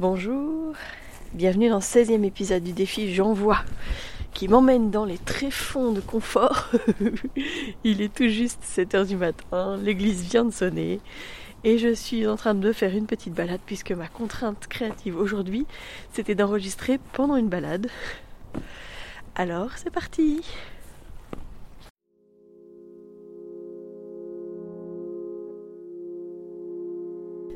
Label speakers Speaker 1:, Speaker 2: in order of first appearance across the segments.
Speaker 1: Bonjour, bienvenue dans le 16e épisode du défi J'envoie qui m'emmène dans les tréfonds de confort. Il est tout juste 7h du matin, l'église vient de sonner et je suis en train de faire une petite balade puisque ma contrainte créative aujourd'hui c'était d'enregistrer pendant une balade. Alors c'est parti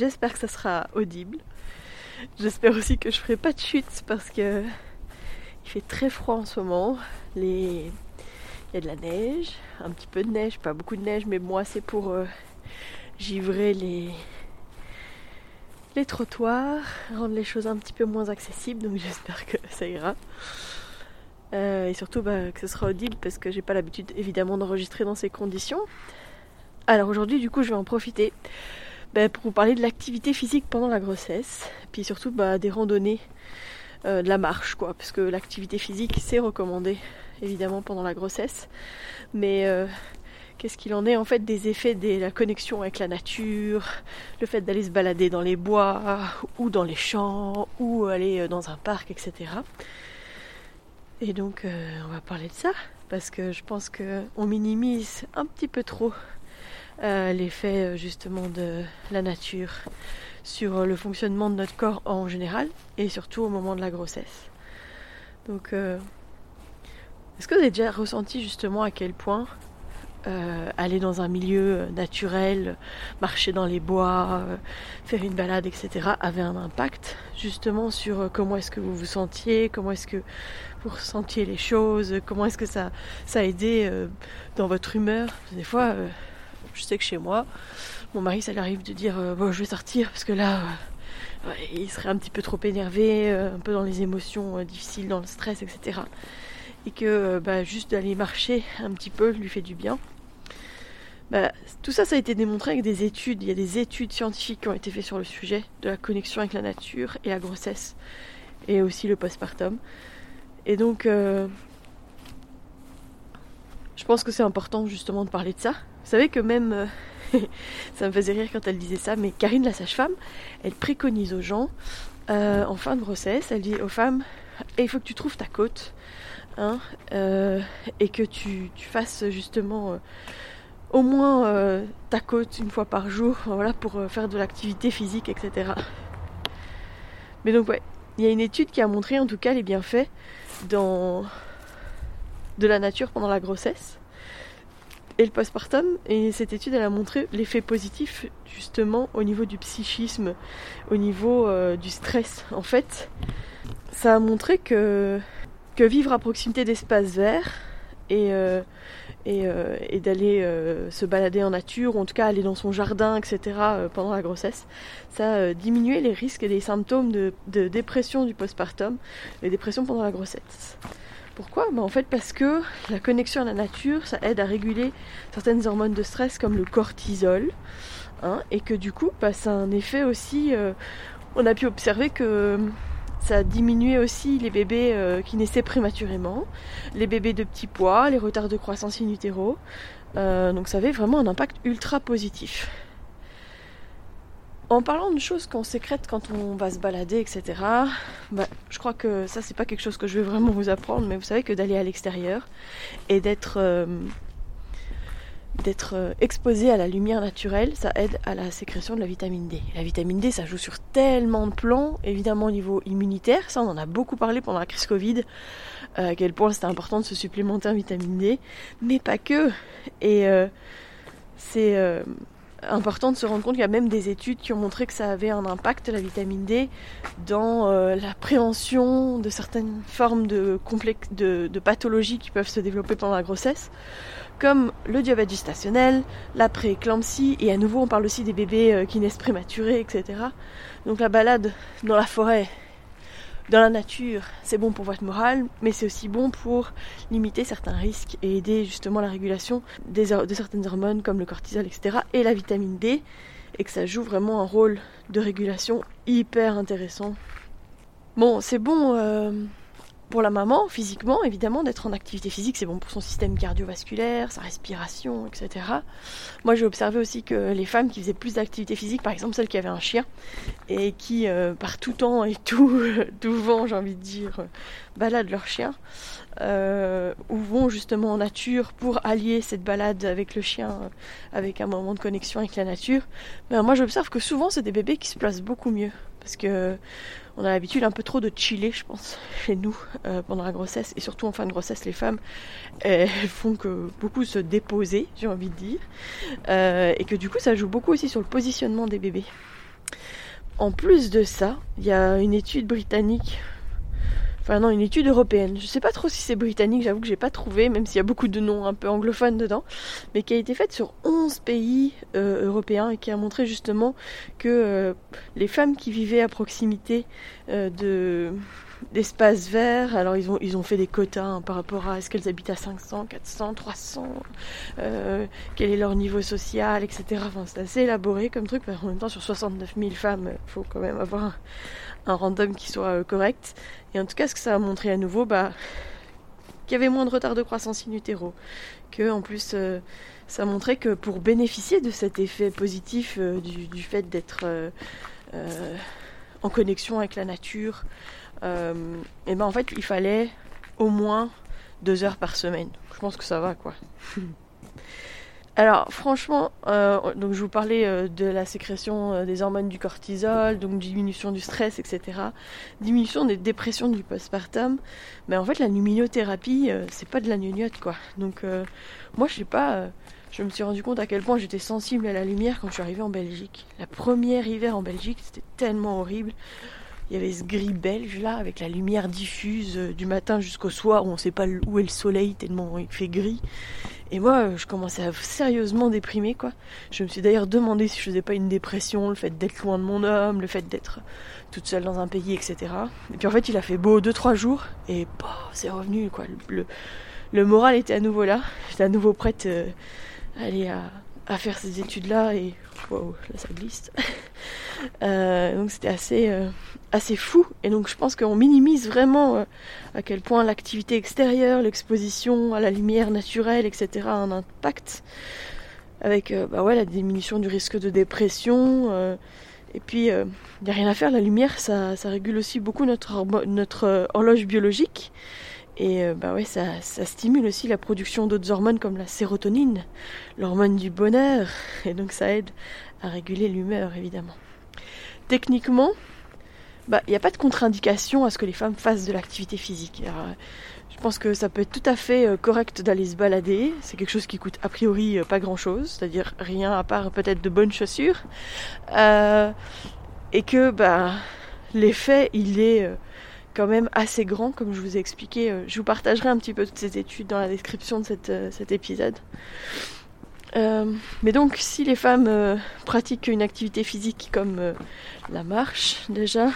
Speaker 1: J'espère que ça sera audible. J'espère aussi que je ferai pas de chute parce que il fait très froid en ce moment. Il y a de la neige, un petit peu de neige, pas beaucoup de neige, mais moi c'est pour euh, givrer les... les trottoirs, rendre les choses un petit peu moins accessibles, donc j'espère que ça ira. Euh, et surtout bah, que ce sera audible parce que j'ai pas l'habitude évidemment d'enregistrer dans ces conditions. Alors aujourd'hui du coup je vais en profiter bah, pour vous parler de l'activité physique pendant la grossesse, puis surtout bah, des randonnées, euh, de la marche, quoi, parce que l'activité physique c'est recommandé évidemment pendant la grossesse, mais euh, qu'est-ce qu'il en est en fait des effets de la connexion avec la nature, le fait d'aller se balader dans les bois ou dans les champs ou aller euh, dans un parc, etc. Et donc on va parler de ça parce que je pense qu'on minimise un petit peu trop euh, l'effet euh, justement de la nature sur euh, le fonctionnement de notre corps en général et surtout au moment de la grossesse. Donc, est-ce que vous avez déjà ressenti justement à quel point aller dans un milieu naturel, marcher dans les bois, faire une balade, etc., avait un impact justement sur comment est-ce que vous vous sentiez, comment est-ce que vous ressentiez les choses, comment est-ce que ça, ça a aidé dans votre humeur? Des fois, je sais que chez moi, mon mari, ça lui arrive de dire euh, bon, je vais sortir parce que là, euh, il serait un petit peu trop énervé, euh, un peu dans les émotions difficiles, dans le stress, etc. Et que bah, juste d'aller marcher un petit peu lui fait du bien. Bah, tout ça, ça a été démontré avec des études. Il y a des études scientifiques qui ont été faites sur le sujet de la connexion avec la nature et la grossesse, et aussi le postpartum. Et donc, je pense que c'est important justement de parler de ça, vous savez que même, euh, ça me faisait rire quand elle disait ça, mais Karine, la sage-femme, elle préconise aux gens, euh, en fin de grossesse, elle dit aux femmes, il faut que tu trouves ta côte, hein, euh, et que tu, fasses justement au moins ta côte une fois par jour, voilà, pour faire de l'activité physique, etc. Mais donc ouais, il y a une étude qui a montré en tout cas les bienfaits dans de la nature pendant la grossesse et le postpartum. Et cette étude, elle a montré l'effet positif justement au niveau du psychisme, au niveau euh, du stress. En fait, ça a montré que, que vivre à proximité d'espaces verts et, euh, euh, et, d'aller se balader en nature, ou en tout cas aller dans son jardin, etc., pendant la grossesse, ça a diminué les risques et les symptômes de, de dépression du postpartum, les dépressions pendant la grossesse. Pourquoi? Bah, En fait parce que la connexion à la nature, ça aide à réguler certaines hormones de stress comme le cortisol. Hein, et que du coup, ça a un effet aussi... Euh, on a pu observer que ça a diminué aussi les bébés euh, qui naissaient prématurément, les bébés de petit poids, les retards de croissance in. Euh, donc ça avait vraiment un impact ultra positif. En parlant de choses qu'on sécrète quand on va se balader, etc., bah, je crois que ça, c'est pas quelque chose que je vais vraiment vous apprendre, mais vous savez que d'aller à l'extérieur et d'être. Euh, euh, exposé à la lumière naturelle, ça aide à la sécrétion de la vitamine D. La vitamine D, ça joue sur tellement de plans, évidemment au niveau immunitaire, ça on en a beaucoup parlé pendant la crise Covid, euh, à quel point c'était important de se supplémenter en vitamine D, mais pas que. Et c'est important de se rendre compte qu'il y a même des études qui ont montré que ça avait un impact, la vitamine D, dans la prévention de certaines formes de, de, de pathologies qui peuvent se développer pendant la grossesse comme le diabète gestationnel, la prééclampsie, et à nouveau on parle aussi des bébés euh, qui naissent prématurés, etc. Donc la balade dans la forêt, dans la nature, c'est bon pour votre morale, mais c'est aussi bon pour limiter certains risques et aider justement la régulation de certaines hormones comme le cortisol, etc. et la vitamine D, et que ça joue vraiment un rôle de régulation hyper intéressant. Bon, c'est bon. Euh, pour la maman, physiquement, évidemment, d'être en activité physique, c'est bon pour son système cardiovasculaire, sa respiration, etc. Moi, j'ai observé aussi que les femmes qui faisaient plus d'activité physique, par exemple celles qui avaient un chien, et qui, euh, par tout temps et tout, tout vent, j'ai envie de dire, baladent leur chien, euh, ou vont justement en nature pour allier cette balade avec le chien, euh, avec un moment de connexion avec la nature, ben, moi j'observe que souvent c'est des bébés qui se placent beaucoup mieux. Parce que on a l'habitude un peu trop de chiller, je pense, chez nous euh, pendant la grossesse et surtout en fin de grossesse, les femmes elles font que beaucoup se déposer, j'ai envie de dire, euh, et que du coup ça joue beaucoup aussi sur le positionnement des bébés. En plus de ça, il y a une étude britannique Non, une étude européenne. Je sais pas trop si c'est britannique, j'avoue que j'ai pas trouvé, même s'il y a beaucoup de noms un peu anglophones dedans, mais qui a été faite sur 11 pays euh, européens et qui a montré justement que euh, les femmes qui vivaient à proximité euh, de d'espaces verts. Alors ils ont, ils ont fait des quotas hein, par rapport à est-ce qu'elles habitent à 500, 400, 300, quel est leur niveau social, etc. C'est assez élaboré comme truc, mais en même temps sur 69 000 femmes, il faut quand même avoir un random qui soit euh, correct. Et en tout cas, ce que ça a montré à nouveau, bah, qu'il y avait moins de retard de croissance in utero. Que, en plus, euh, ça montrait que pour bénéficier de cet effet positif euh, du, fait d'être en connexion avec la nature, et ben en fait, il fallait au moins deux heures par semaine. Je pense que ça va, quoi. Alors franchement, euh, donc je vous parlais euh, de la sécrétion euh, des hormones du cortisol, donc diminution du stress, etc. Diminution des dépressions du postpartum. Mais en fait, la luminothérapie, c'est pas de la gnognotte, quoi. Donc moi, je sais pas. je me suis rendu compte à quel point j'étais sensible à la lumière quand je suis arrivée en Belgique. La première hiver en Belgique, c'était tellement horrible. Il y avait ce gris belge là, avec la lumière diffuse du matin jusqu'au soir, où on sait pas où est le soleil tellement il fait gris. Et moi, je commençais à sérieusement déprimer, quoi. Je me suis d'ailleurs demandé si je faisais pas une dépression, le fait d'être loin de mon homme, le fait d'être toute seule dans un pays, etc. Et puis en fait, il a fait beau 2-3 jours, et c'est revenu, quoi. Le, le, moral était à nouveau là. J'étais à nouveau prête euh, à aller à, à faire ces études-là, et wow, là ça glisse. Euh, donc c'était assez, euh, assez fou. Et donc je pense qu'on minimise vraiment euh, à quel point l'activité extérieure, l'exposition à la lumière naturelle, etc. a un impact. Avec bah ouais, la diminution du risque de dépression. et puis il n'y a rien à faire, la lumière ça, ça régule aussi beaucoup notre, notre horloge biologique. Et bah ouais, ça, ça, stimule aussi la production d'autres hormones comme la sérotonine, l'hormone du bonheur. Et donc ça aide à réguler l'humeur évidemment. Techniquement, bah, il n'y a pas de contre-indication à ce que les femmes fassent de l'activité physique. Euh, je pense que ça peut être tout à fait euh, correct d'aller se balader. C'est quelque chose qui coûte a priori euh, pas grand-chose, c'est-à-dire rien à part peut-être de bonnes chaussures. et que bah, l'effet, il est quand même assez grand, comme je vous ai expliqué. Je vous partagerai un petit peu toutes ces études dans la description de cet épisode. Euh, mais donc, si les femmes euh, pratiquent une activité physique comme euh, la marche, déjà,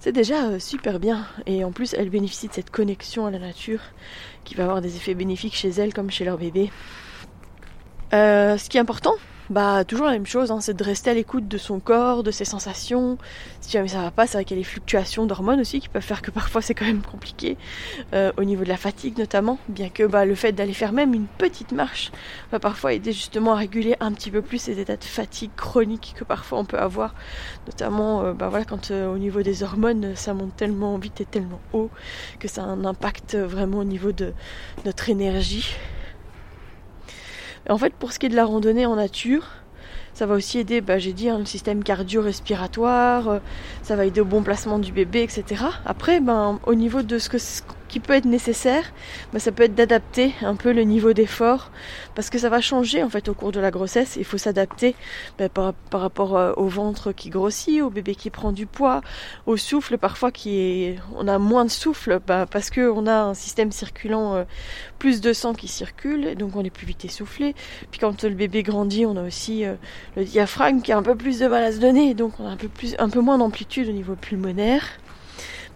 Speaker 1: c'est déjà super bien. Et en plus, elles bénéficient de cette connexion à la nature qui va avoir des effets bénéfiques chez elles comme chez leur bébé. ce qui est important, bah toujours la même chose, hein, c'est de rester à l'écoute de son corps, de ses sensations. Si jamais ça va pas, c'est vrai qu'il y a les fluctuations d'hormones aussi qui peuvent faire que parfois c'est quand même compliqué, euh, au niveau de la fatigue notamment, bien que bah, le fait d'aller faire même une petite marche va parfois aider justement à réguler un petit peu plus ces états de fatigue chronique que parfois on peut avoir, notamment euh, bah, voilà, quand euh, au niveau des hormones ça monte tellement vite et tellement haut que ça a un impact vraiment au niveau de notre énergie. En fait, pour ce qui est de la randonnée en nature, ça va aussi aider, bah, j'ai dit, hein, le système cardio-respiratoire, euh, ça va aider au bon placement du bébé, etc. Après, ben, au niveau de ce que qui peut être nécessaire, bah, ça peut être d'adapter un peu le niveau d'effort, parce que ça va changer en fait au cours de la grossesse. Il faut s'adapter bah, par, rapport euh, au ventre qui grossit, au bébé qui prend du poids, au souffle parfois qui est, on a moins de souffle bah, parce que on a un système circulant euh, plus de sang qui circule, donc on est plus vite essoufflé. Puis quand le bébé grandit, on a aussi euh, le diaphragme qui a un peu plus de mal à se donner, donc on a un peu plus, un peu moins d'amplitude au niveau pulmonaire.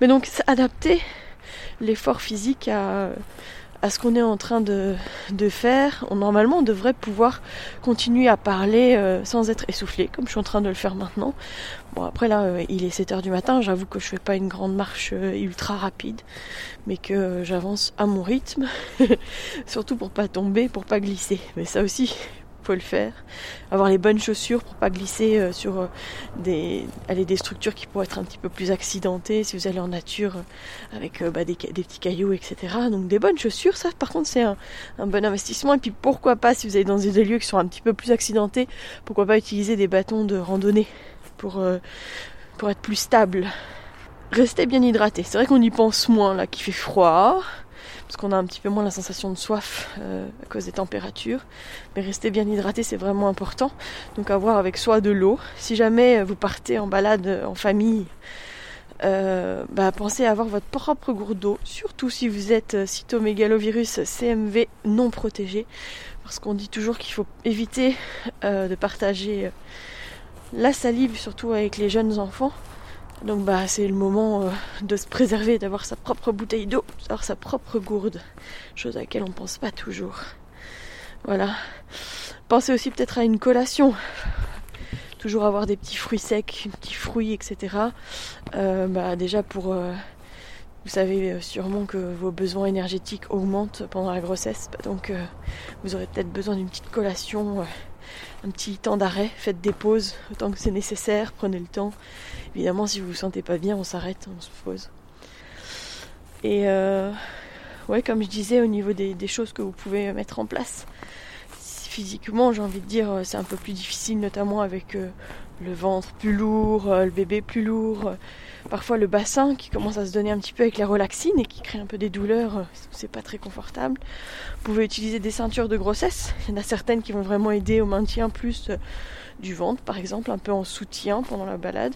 Speaker 1: Mais donc s'adapter l'effort physique à, à ce qu'on est en train de, de, faire. Normalement, on devrait pouvoir continuer à parler euh, sans être essoufflé, comme je suis en train de le faire maintenant. Bon, après là, euh, il est 7h du matin, j'avoue que je fais pas une grande marche euh, ultra rapide, mais que j'avance à mon rythme, surtout pour pas tomber, pour pas glisser. Mais ça aussi, faut le faire. Avoir les bonnes chaussures pour pas glisser euh, sur euh, des structures qui pourraient être un petit peu plus accidentées si vous allez en nature euh, avec bah, des, petits cailloux, etc. Donc des bonnes chaussures, ça par contre c'est un, bon investissement. Et puis pourquoi pas si vous allez dans des lieux qui sont un petit peu plus accidentés, pourquoi pas utiliser des bâtons de randonnée pour, pour être plus stable. Restez bien hydraté. C'est vrai qu'on y pense moins là, qu'il fait froid parce qu'on a un petit peu moins la sensation de soif euh, à cause des températures. Mais rester bien hydraté, c'est vraiment important. Donc avoir avec soi de l'eau. Si jamais vous partez en balade en famille, euh, bah, pensez à avoir votre propre gourde d'eau, surtout si vous êtes euh, cytomégalovirus CMV non protégé, parce qu'on dit toujours qu'il faut éviter de partager la salive, surtout avec les jeunes enfants, donc bah c'est le moment euh, de se préserver, d'avoir sa propre bouteille d'eau, d'avoir sa propre gourde, chose à laquelle on ne pense pas toujours. Voilà. Pensez aussi peut-être à une collation. Toujours avoir des petits fruits secs, petits fruits, etc. Euh, bah, déjà pour euh, vous savez sûrement que vos besoins énergétiques augmentent pendant la grossesse, bah, donc vous aurez peut-être besoin d'une petite collation un petit temps d'arrêt, faites des pauses autant que c'est nécessaire, prenez le temps. Évidemment, si vous vous sentez pas bien, on s'arrête, on se pose. Et euh, ouais, comme je disais, au niveau des, choses que vous pouvez mettre en place, physiquement, j'ai envie de dire, c'est un peu plus difficile, notamment avec euh, le ventre plus lourd, euh, le bébé plus lourd, euh, parfois le bassin qui commence à se donner un petit peu avec la relaxine et qui crée un peu des douleurs, euh, c'est pas très confortable. Vous pouvez utiliser des ceintures de grossesse, il y en a certaines qui vont vraiment aider au maintien plus du ventre par exemple, un peu en soutien pendant la balade,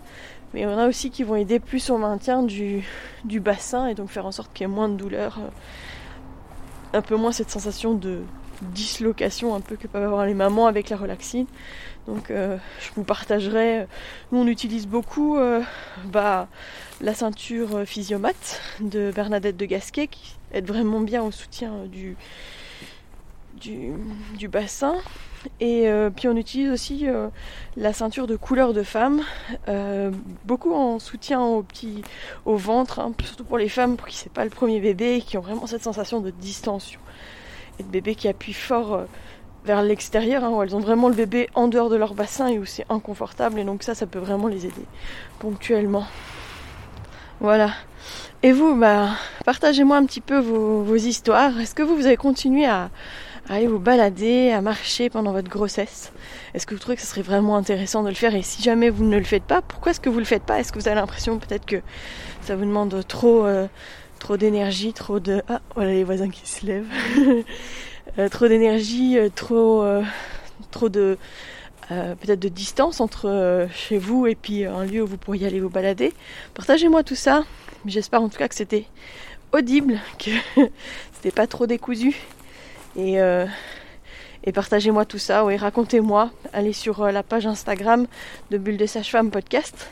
Speaker 1: mais il y en a aussi qui vont aider plus au maintien du, du bassin et donc faire en sorte qu'il y ait moins de douleur, un peu moins cette sensation de dislocation un peu que peuvent avoir les mamans avec la relaxine. Donc euh, je vous partagerai. Nous on utilise beaucoup euh, bah, la ceinture Physiomat de Bernadette de Gasquet qui aide vraiment bien au soutien du, du, bassin. Et euh, puis on utilise aussi la ceinture de couleur de femme, beaucoup en soutien au petit, au ventre, hein, surtout pour les femmes pour qui c'est pas le premier bébé qui ont vraiment cette sensation de distension et de bébé qui appuie fort vers l'extérieur, hein, où elles ont vraiment le bébé en dehors de leur bassin et où c'est inconfortable. Et donc ça, ça peut vraiment les aider ponctuellement. Voilà. Et vous, bah, partagez-moi un petit peu vos, histoires. Est-ce que vous, vous avez continué à, aller vous balader, à marcher pendant votre grossesse? Est-ce que vous trouvez que ce serait vraiment intéressant de le faire? Et si jamais vous ne le faites pas, pourquoi est-ce que vous le faites pas? Est-ce que vous avez l'impression peut-être que ça vous demande trop, euh, trop d'énergie, trop de... Ah, voilà les voisins qui se lèvent. Euh, trop d'énergie, euh, trop, euh, trop de peut-être de distance entre chez vous et puis un lieu où vous pourriez aller vous balader. Partagez-moi tout ça. J'espère en tout cas que c'était audible, que c'était pas trop décousu. Et, et partagez-moi tout ça, oui, racontez-moi. Allez sur la page Instagram de Bulle de Sage-Femme Podcast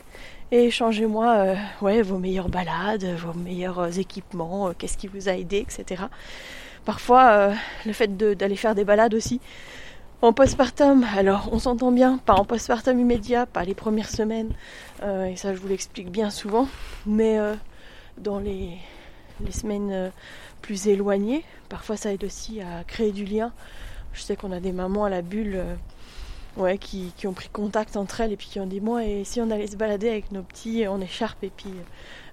Speaker 1: et échangez-moi ouais, vos meilleures balades, vos meilleurs équipements, qu'est-ce qui vous a aidé, etc. Parfois, euh, le fait d'aller faire des balades aussi en postpartum, alors on s'entend bien, pas en postpartum immédiat, pas les premières semaines, euh, et ça je vous l'explique bien souvent, mais euh, dans les, semaines plus éloignées, parfois ça aide aussi à créer du lien. Je sais qu'on a des mamans à la bulle ouais, qui, qui, ont pris contact entre elles et puis qui ont dit moi et si on allait se balader avec nos petits en écharpe et puis euh,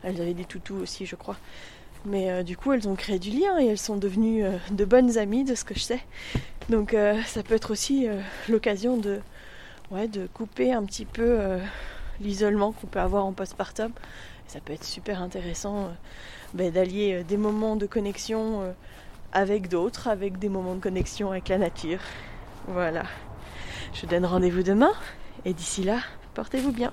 Speaker 1: elles avaient des toutous aussi je crois. Mais euh, du coup elles ont créé du lien et elles sont devenues euh, de bonnes amies de ce que je sais. Donc ça peut être aussi l'occasion de, ouais, de couper un petit peu l'isolement qu'on peut avoir en postpartum. Ça peut être super intéressant ben, d'allier des moments de connexion avec d'autres, avec des moments de connexion avec la nature. Voilà. Je donne rendez-vous demain et d'ici là, portez-vous bien.